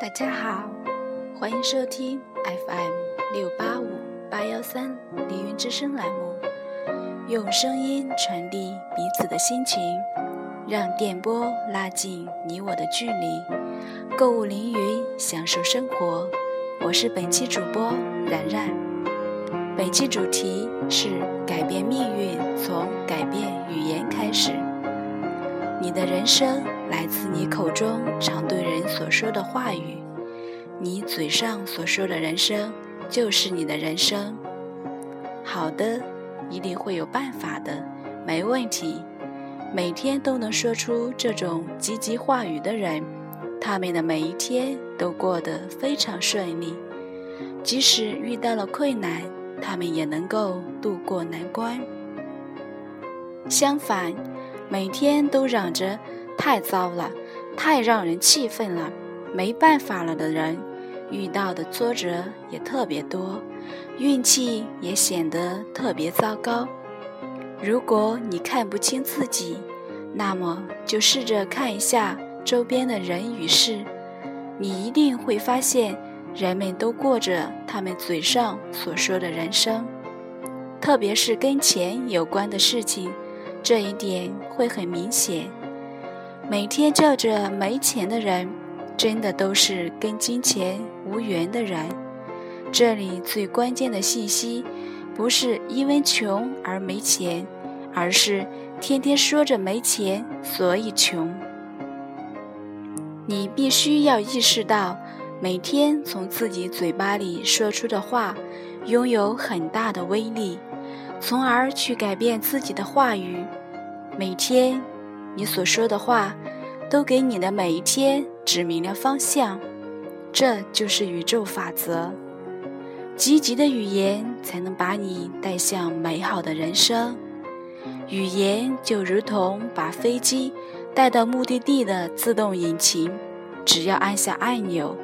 大家好欢迎收听 FM 六八五八幺三凌云之声栏目，用声音传递彼此的心情，让电波拉近你我的距离。购物凌云，享受生活。我是本期主播然然。本期主题是改变命运，从改变语言开始。你的人生来自你口中常对人所说的话语。你嘴上所说的人生，就是你的人生。好的，一定会有办法的，没问题。每天都能说出这种积极话语的人，他们的每一天都过得非常顺利。即使遇到了困难，他们也能够度过难关。相反，每天都嚷着太糟了，太让人气愤了，没办法了的人。遇到的挫折也特别多，运气也显得特别糟糕。如果你看不清自己，那么就试着看一下周边的人与事，你一定会发现，人们都过着他们嘴上所说的人生。特别是跟钱有关的事情，这一点会很明显。每天叫着没钱的人。真的都是跟金钱无缘的人。这里最关键的信息，不是因为穷而没钱，而是天天说着没钱，所以穷。你必须要意识到，每天从自己嘴巴里说出的话，拥有很大的威力，从而去改变自己的话语。每天，你所说的话。都给你的每一天指明了方向，这就是宇宙法则。积极的语言才能把你带向美好的人生。语言就如同把飞机带到目的地的自动引擎，只要按下按钮，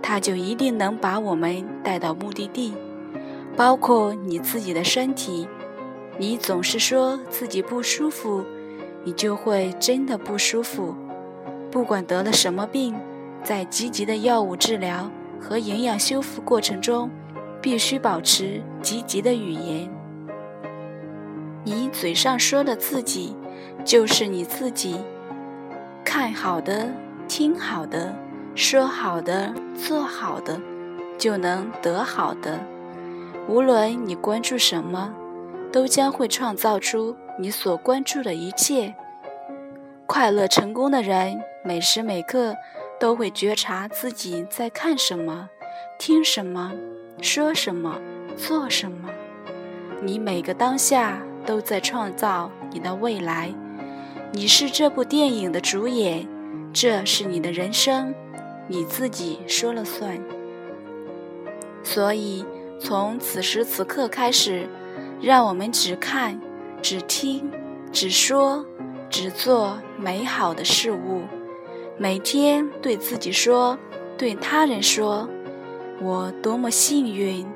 它就一定能把我们带到目的地。包括你自己的身体，你总是说自己不舒服，你就会真的不舒服。不管得了什么病，在积极的药物治疗和营养修复过程中，必须保持积极的语言。你嘴上说的自己，就是你自己。看好的，听好的，说好的，做好的，就能得好的。无论你关注什么，都将会创造出你所关注的一切。快乐成功的人。每时每刻都会觉察自己在看什么、听什么、说什么、做什么。你每个当下都在创造你的未来。你是这部电影的主演，这是你的人生，你自己说了算。所以，从此时此刻开始，让我们只看、只听、只说、只做美好的事物。每天对自己说，对他人说：“我多么幸运，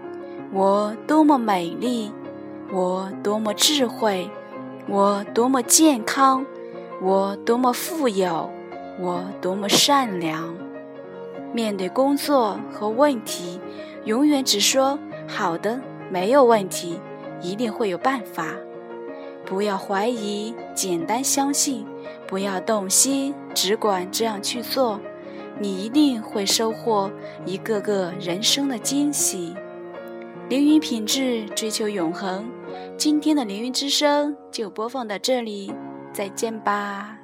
我多么美丽，我多么智慧，我多么健康，我多么富有，我多么善良。”面对工作和问题，永远只说“好的，没有问题，一定会有办法”。不要怀疑，简单相信。不要动心，只管这样去做，你一定会收获一个个人生的惊喜。凌云品质，追求永恒。今天的凌云之声就播放到这里，再见吧。